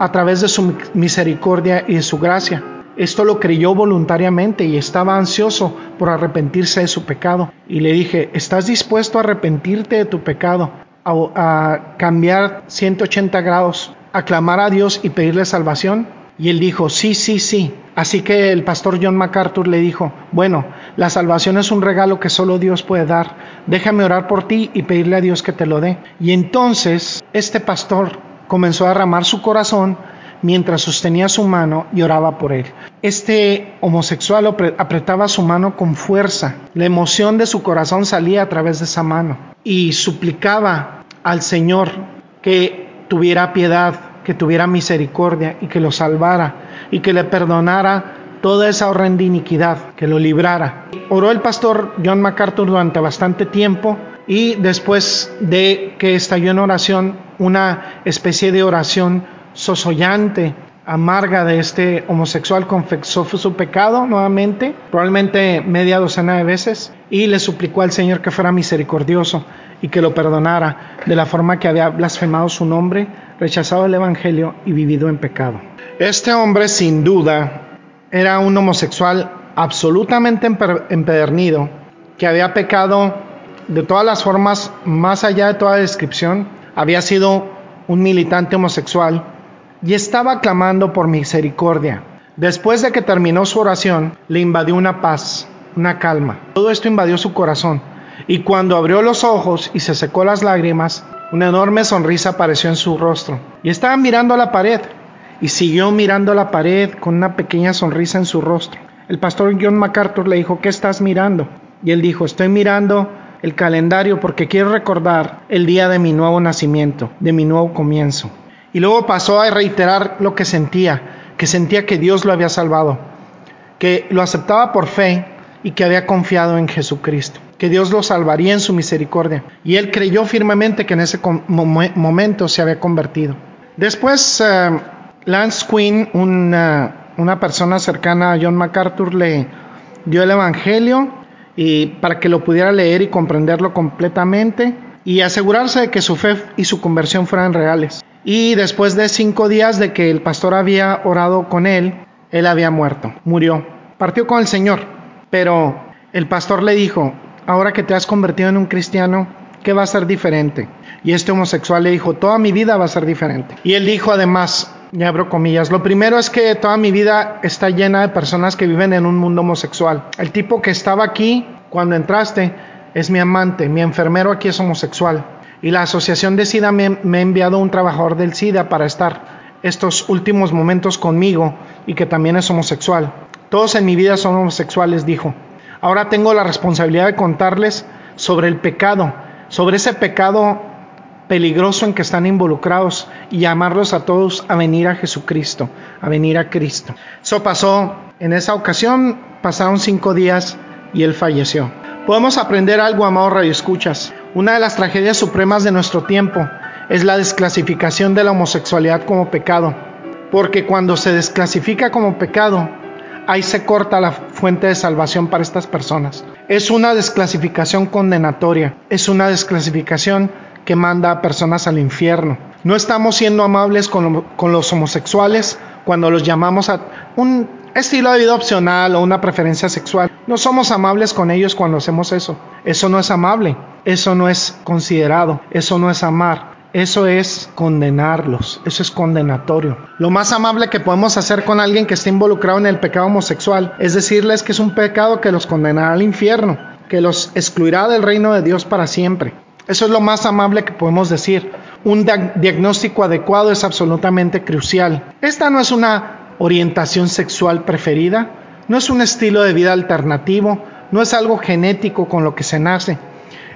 a través de su misericordia y de su gracia. Esto lo creyó voluntariamente y estaba ansioso por arrepentirse de su pecado. Y le dije, ¿estás dispuesto a arrepentirte de tu pecado? a, cambiar 180 grados, a clamar a Dios y pedirle salvación? Y él dijo, sí, sí, sí. Así que el pastor John MacArthur le dijo, bueno, la salvación es un regalo que solo Dios puede dar. Déjame orar por ti y pedirle a Dios que te lo dé. Y entonces este pastor comenzó a derramar su corazón mientras sostenía su mano y por él. Este homosexual apretaba su mano con fuerza. La emoción de su corazón salía a través de esa mano y suplicaba al Señor que tuviera piedad, que tuviera misericordia y que lo salvara y que le perdonara toda esa horrenda iniquidad, que lo librara. Oró el pastor John MacArthur durante bastante tiempo y después de que estalló en oración, una especie de oración amarga de este homosexual, confesó su pecado nuevamente, probablemente media docena de veces, y le suplicó al Señor que fuera misericordioso y que lo perdonara de la forma que había blasfemado su nombre, rechazado el Evangelio y vivido en pecado. Este hombre sin duda era un homosexual absolutamente empedernido, que había pecado de todas las formas, más allá de toda descripción, había sido un militante homosexual y estaba clamando por misericordia. Después de que terminó su oración, le invadió una paz, una calma. Todo esto invadió su corazón y cuando abrió los ojos y se secó las lágrimas, una enorme sonrisa apareció en su rostro. Y estaba mirando a la pared y siguió mirando la pared con una pequeña sonrisa en su rostro. El pastor John MacArthur le dijo, ¿qué estás mirando? Y él dijo, estoy mirando el calendario porque quiero recordar el día de mi nuevo nacimiento, de mi nuevo comienzo. Y luego pasó a reiterar lo que sentía, que sentía que Dios lo había salvado, que lo aceptaba por fe y que había confiado en Jesucristo, que Dios lo salvaría en su misericordia. Y él creyó firmemente que en ese momento se había convertido. Después, eh, Lance Quinn, una, una persona cercana a John MacArthur, le dio el Evangelio y para que lo pudiera leer y comprenderlo completamente y asegurarse de que su fe y su conversión fueran reales. Y después de cinco días de que el pastor había orado con él, él había muerto, murió, partió con el Señor. Pero el pastor le dijo, ahora que te has convertido en un cristiano, ¿qué va a ser diferente? Y este homosexual le dijo, toda mi vida va a ser diferente. Y él dijo además, y abro comillas, lo primero es que toda mi vida está llena de personas que viven en un mundo homosexual. El tipo que estaba aquí cuando entraste es mi amante, mi enfermero aquí es homosexual. Y la asociación de SIDA me, ha enviado un trabajador del SIDA para estar estos últimos momentos conmigo y que también es homosexual. Todos en mi vida son homosexuales, dijo. Ahora tengo la responsabilidad de contarles sobre el pecado, sobre ese pecado peligroso en que están involucrados y llamarlos a todos a venir a Jesucristo, a venir a Cristo. Eso pasó en esa ocasión, pasaron cinco días y él falleció. Podemos aprender algo, amado Radio Escuchas. Una de las tragedias supremas de nuestro tiempo es la desclasificación de la homosexualidad como pecado. Porque cuando se desclasifica como pecado, ahí se corta la fuente de salvación para estas personas. Es una desclasificación condenatoria, es una desclasificación que manda a personas al infierno. No estamos siendo amables con, con, los homosexuales cuando los llamamos a un estilo de vida opcional o una preferencia sexual. No somos amables con ellos cuando hacemos eso. Eso no es amable, eso no es considerado, eso no es amar. Eso es condenarlos, eso es condenatorio. Lo más amable que podemos hacer con alguien que esté involucrado en el pecado homosexual es decirles que es un pecado que los condenará al infierno, que los excluirá del reino de Dios para siempre. Eso es lo más amable que podemos decir. Un diagnóstico adecuado es absolutamente crucial. Esta no es una orientación sexual preferida, no es un estilo de vida alternativo, no es algo genético con lo que se nace.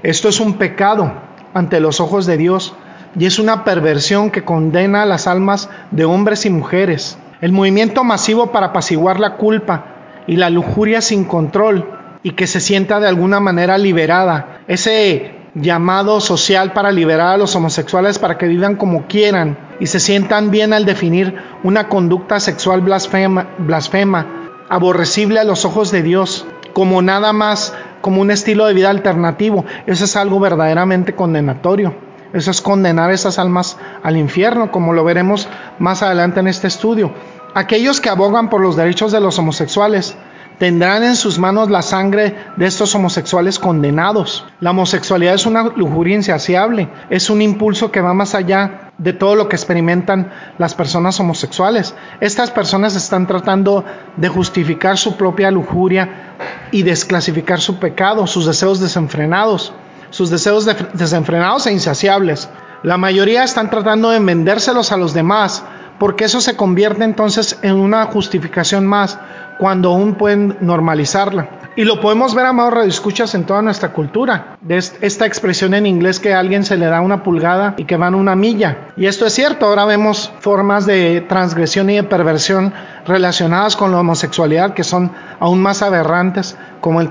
Esto es un pecado ante los ojos de Dios y es una perversión que condena las almas de hombres y mujeres. El movimiento masivo para apaciguar la culpa y la lujuria sin control y que se sienta de alguna manera liberada. Ese llamado social para liberar a los homosexuales para que vivan como quieran y se sientan bien al definir una conducta sexual blasfema, blasfema aborrecible a los ojos de Dios, como nada más como un estilo de vida alternativo. Eso es algo verdaderamente condenatorio. Eso es condenar esas almas al infierno, como lo veremos más adelante en este estudio. Aquellos que abogan por los derechos de los homosexuales tendrán en sus manos la sangre de estos homosexuales condenados. La homosexualidad es una lujuria insaciable, es un impulso que va más allá de todo lo que experimentan las personas homosexuales. Estas personas están tratando de justificar su propia lujuria y desclasificar su pecado, sus deseos desenfrenados sus deseos desenfrenados e insaciables. La mayoría están tratando de vendérselos a los demás, porque eso se convierte entonces en una justificación más cuando aún pueden normalizarla. Y lo podemos ver, amados escuchas en toda nuestra cultura. De esta expresión en inglés que a alguien se le da una pulgada y que van una milla. Y esto es cierto, ahora vemos formas de transgresión y de perversión relacionadas con la homosexualidad que son aún más aberrantes, como el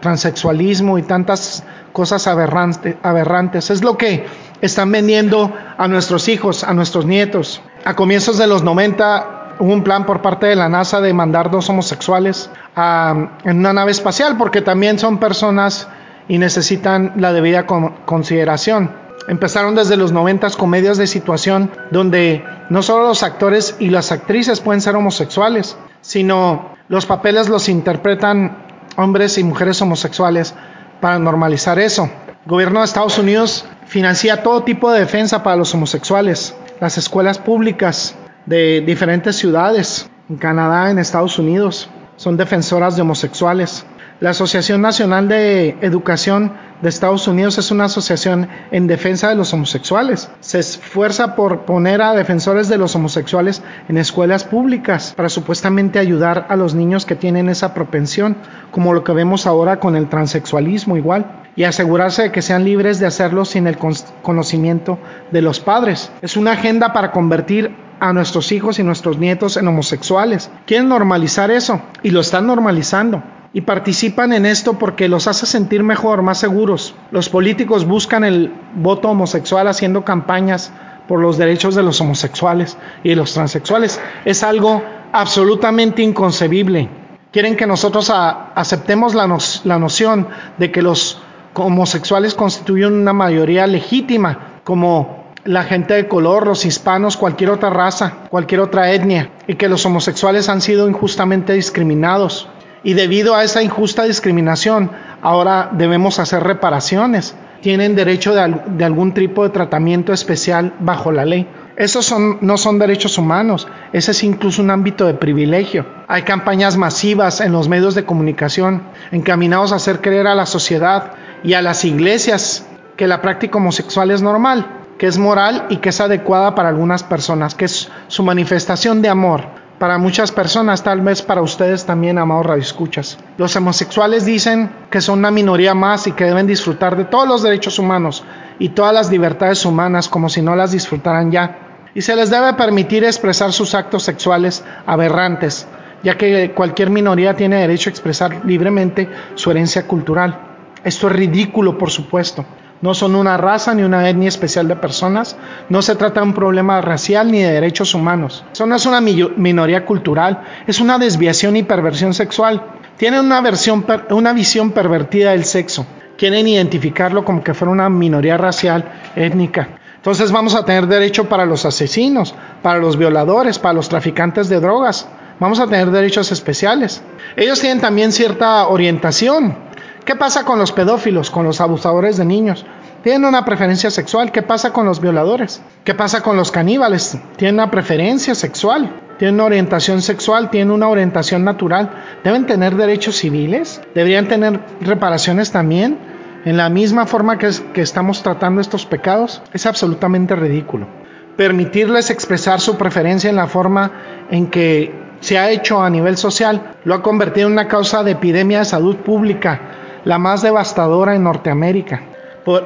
transexualismo y tantas cosas aberrantes. Es lo que están vendiendo a nuestros hijos, a nuestros nietos. A comienzos de los 90 hubo un plan por parte de la NASA de mandar dos homosexuales en una nave espacial porque también son personas y necesitan la debida consideración. Empezaron desde los 90 comedias de situación donde no solo los actores y las actrices pueden ser homosexuales, sino los papeles los interpretan hombres y mujeres homosexuales para normalizar eso. El gobierno de Estados Unidos financia todo tipo de defensa para los homosexuales. Las escuelas públicas de diferentes ciudades, en Canadá, en Estados Unidos, son defensoras de homosexuales. La Asociación Nacional de Educación de Estados Unidos es una asociación en defensa de los homosexuales. Se esfuerza por poner a defensores de los homosexuales en escuelas públicas para supuestamente ayudar a los niños que tienen esa propensión, como lo que vemos ahora con el transexualismo igual, y asegurarse de que sean libres de hacerlo sin el conocimiento de los padres. Es una agenda para convertir a nuestros hijos y nuestros nietos en homosexuales. Quieren normalizar eso y lo están normalizando y participan en esto porque los hace sentir mejor, más seguros. Los políticos buscan el voto homosexual haciendo campañas por los derechos de los homosexuales y de los transexuales. Es algo absolutamente inconcebible. Quieren que nosotros aceptemos la, la noción de que los homosexuales constituyen una mayoría legítima, como la gente de color, los hispanos, cualquier otra raza, cualquier otra etnia, y que los homosexuales han sido injustamente discriminados. Y debido a esa injusta discriminación, ahora debemos hacer reparaciones. Tienen derecho de, algún tipo de tratamiento especial bajo la ley. Esos no son derechos humanos, ese es incluso un ámbito de privilegio. Hay campañas masivas en los medios de comunicación encaminados a hacer creer a la sociedad y a las iglesias que la práctica homosexual es normal, que es moral y que es adecuada para algunas personas, que es su manifestación de amor. Para muchas personas, tal vez para ustedes también, amados radioescuchas. Los homosexuales dicen que son una minoría más y que deben disfrutar de todos los derechos humanos y todas las libertades humanas como si no las disfrutaran ya. Y se les debe permitir expresar sus actos sexuales aberrantes, ya que cualquier minoría tiene derecho a expresar libremente su herencia cultural. Esto es ridículo, por supuesto. No son una raza ni una etnia especial de personas. No se trata de un problema racial ni de derechos humanos. Eso no es una minoría cultural, es una desviación y perversión sexual. Tienen una, una visión pervertida del sexo. Quieren identificarlo como que fuera una minoría racial, étnica. Entonces vamos a tener derecho para los asesinos, para los violadores, para los traficantes de drogas. Vamos a tener derechos especiales. Ellos tienen también cierta orientación ¿Qué pasa con los pedófilos, con los abusadores de niños? Tienen una preferencia sexual. ¿Qué pasa con los violadores? ¿Qué pasa con los caníbales? Tienen una preferencia sexual. Tienen una orientación sexual, tienen una orientación natural. ¿Deben tener derechos civiles? ¿Deberían tener reparaciones también? En la misma forma que, que estamos tratando estos pecados, es absolutamente ridículo. Permitirles expresar su preferencia en la forma en que se ha hecho a nivel social lo ha convertido en una causa de epidemia de salud pública la más devastadora en Norteamérica.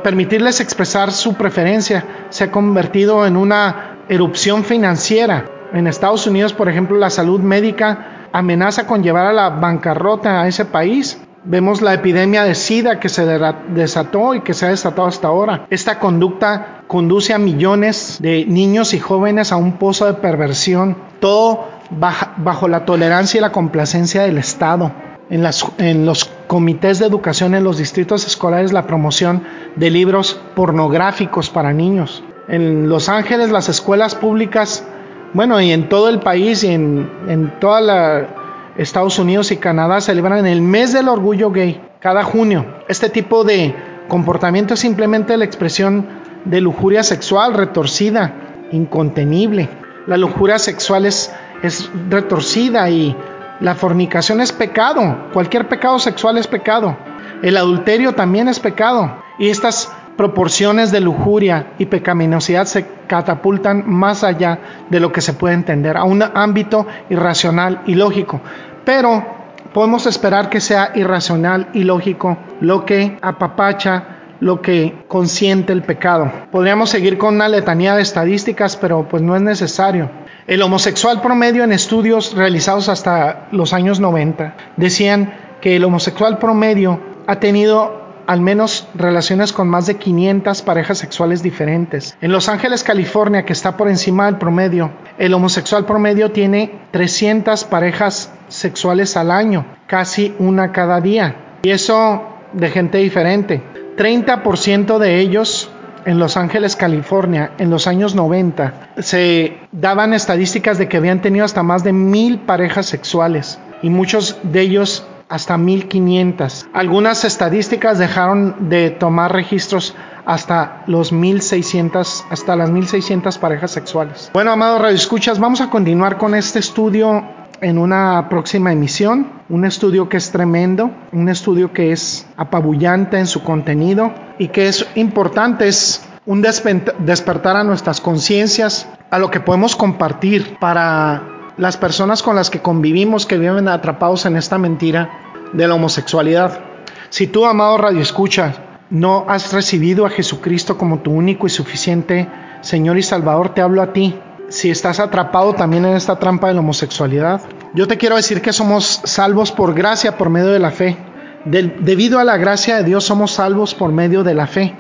Permitirles expresar su preferencia se ha convertido en una erupción financiera. En Estados Unidos, por ejemplo, la salud médica amenaza con llevar a la bancarrota a ese país. Vemos la epidemia de SIDA que se desató y que se ha desatado hasta ahora. Esta conducta conduce a millones de niños y jóvenes a un pozo de perversión, todo bajo la tolerancia y la complacencia del Estado en, los comités de educación en los distritos escolares la promoción de libros pornográficos para niños. En Los Ángeles las escuelas públicas, bueno, y en todo el país y en, en toda Estados Unidos y Canadá celebran el mes del orgullo gay cada junio. Este tipo de comportamiento es simplemente la expresión de lujuria sexual retorcida, incontenible. La lujuria sexual es, es retorcida y la fornicación es pecado, cualquier pecado sexual es pecado. El adulterio también es pecado. Y estas proporciones de lujuria y pecaminosidad se catapultan más allá de lo que se puede entender, a un ámbito irracional y lógico. Pero podemos esperar que sea irracional y lógico lo que apapacha, lo que consiente el pecado. Podríamos seguir con una letanía de estadísticas, pero pues no es necesario. El homosexual promedio en estudios realizados hasta los años 90 decían que el homosexual promedio ha tenido al menos relaciones con más de 500 parejas sexuales diferentes. En Los Ángeles, California, que está por encima del promedio, el homosexual promedio tiene 300 parejas sexuales al año, casi una cada día. Y eso de gente diferente. 30% de ellos en Los Ángeles, California, en los años 90, se daban estadísticas de que habían tenido hasta más de mil parejas sexuales y muchos de ellos hasta 1500. Algunas estadísticas dejaron de tomar registros hasta los 1600 hasta las 1600 parejas sexuales. Bueno, amados radioescuchas, vamos a continuar con este estudio en una próxima emisión, un estudio que es tremendo, un estudio que es apabullante en su contenido y que es importante, es un despertar a nuestras conciencias, a lo que podemos compartir para las personas con las que convivimos que viven atrapados en esta mentira de la homosexualidad. Si tú, amado Radio Escucha, no has recibido a Jesucristo como tu único y suficiente Señor y Salvador, te hablo a ti. Si estás atrapado también en esta trampa de la homosexualidad, yo te quiero decir que somos salvos por gracia, por medio de la fe. debido a la gracia de Dios somos salvos por medio de la fe.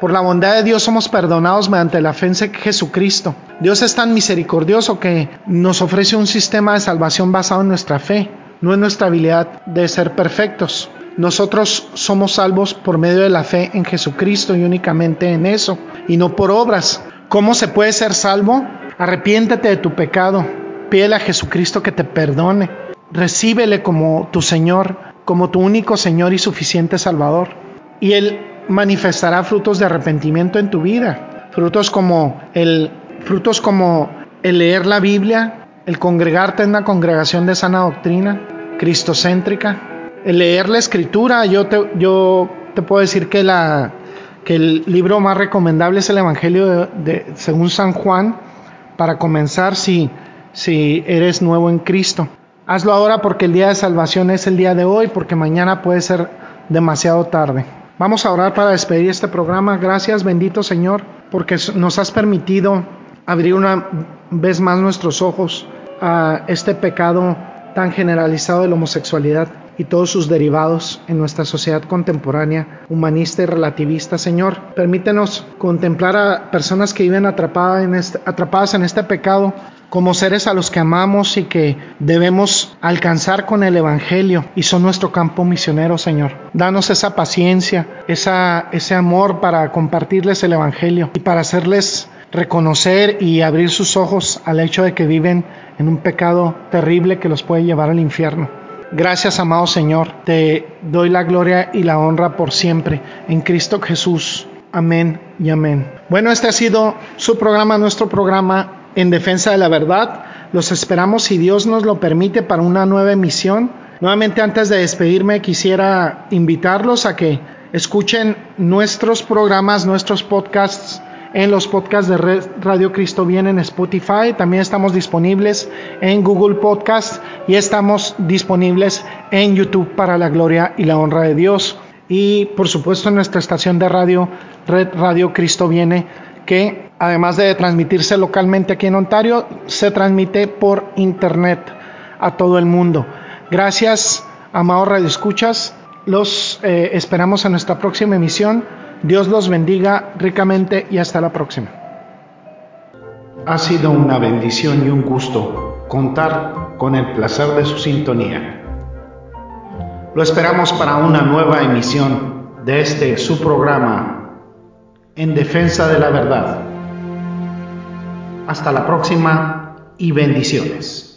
Por la bondad de Dios somos perdonados mediante la fe en Jesucristo. Dios es tan misericordioso que nos ofrece un sistema de salvación basado en nuestra fe, no en nuestra habilidad de ser perfectos. Nosotros somos salvos por medio de la fe en Jesucristo y únicamente en eso, y no por obras. ¿Cómo se puede ser salvo? Arrepiéntete de tu pecado, pídele a Jesucristo que te perdone, recíbele como tu Señor, como tu único Señor y suficiente Salvador. Y Él manifestará frutos de arrepentimiento en tu vida. Frutos como el, frutos como el leer la Biblia, el congregarte en una congregación de sana doctrina, cristocéntrica, el leer la escritura. Yo te, yo te puedo decir que, la, que el libro más recomendable es el Evangelio de, según San Juan para comenzar si, eres nuevo en Cristo. Hazlo ahora porque el día de salvación es el día de hoy, porque mañana puede ser demasiado tarde. Vamos a orar para despedir este programa. Gracias, bendito Señor, porque nos has permitido abrir una vez más nuestros ojos a este pecado tan generalizado de la homosexualidad y todos sus derivados en nuestra sociedad contemporánea, humanista y relativista. Señor, permítenos contemplar a personas que viven atrapadas en este, pecado como seres a los que amamos y que debemos alcanzar con el Evangelio y son nuestro campo misionero, Señor. Danos esa paciencia, ese amor para compartirles el Evangelio y para hacerles reconocer y abrir sus ojos al hecho de que viven en un pecado terrible que los puede llevar al infierno. Gracias, amado Señor. Te doy la gloria y la honra por siempre en Cristo Jesús. Amén y amén. Bueno, este ha sido su programa, nuestro programa en defensa de la verdad. Los esperamos si Dios nos lo permite para una nueva emisión. Nuevamente antes de despedirme quisiera invitarlos a que escuchen nuestros programas, nuestros podcasts en los podcasts de Radio Cristo Viene en Spotify. También estamos disponibles en Google Podcast y estamos disponibles en YouTube para la gloria y la honra de Dios. Y por supuesto en nuestra estación de radio, Red Radio Cristo Viene, que además de transmitirse localmente aquí en Ontario, se transmite por internet a todo el mundo. Gracias, amados Radio Escuchas. Los eh, esperamos en nuestra próxima emisión. Dios los bendiga ricamente y hasta la próxima. Ha sido una bendición y un gusto contar con el placer de su sintonía. Lo esperamos para una nueva emisión de este su programa en defensa de la verdad. Hasta la próxima y bendiciones.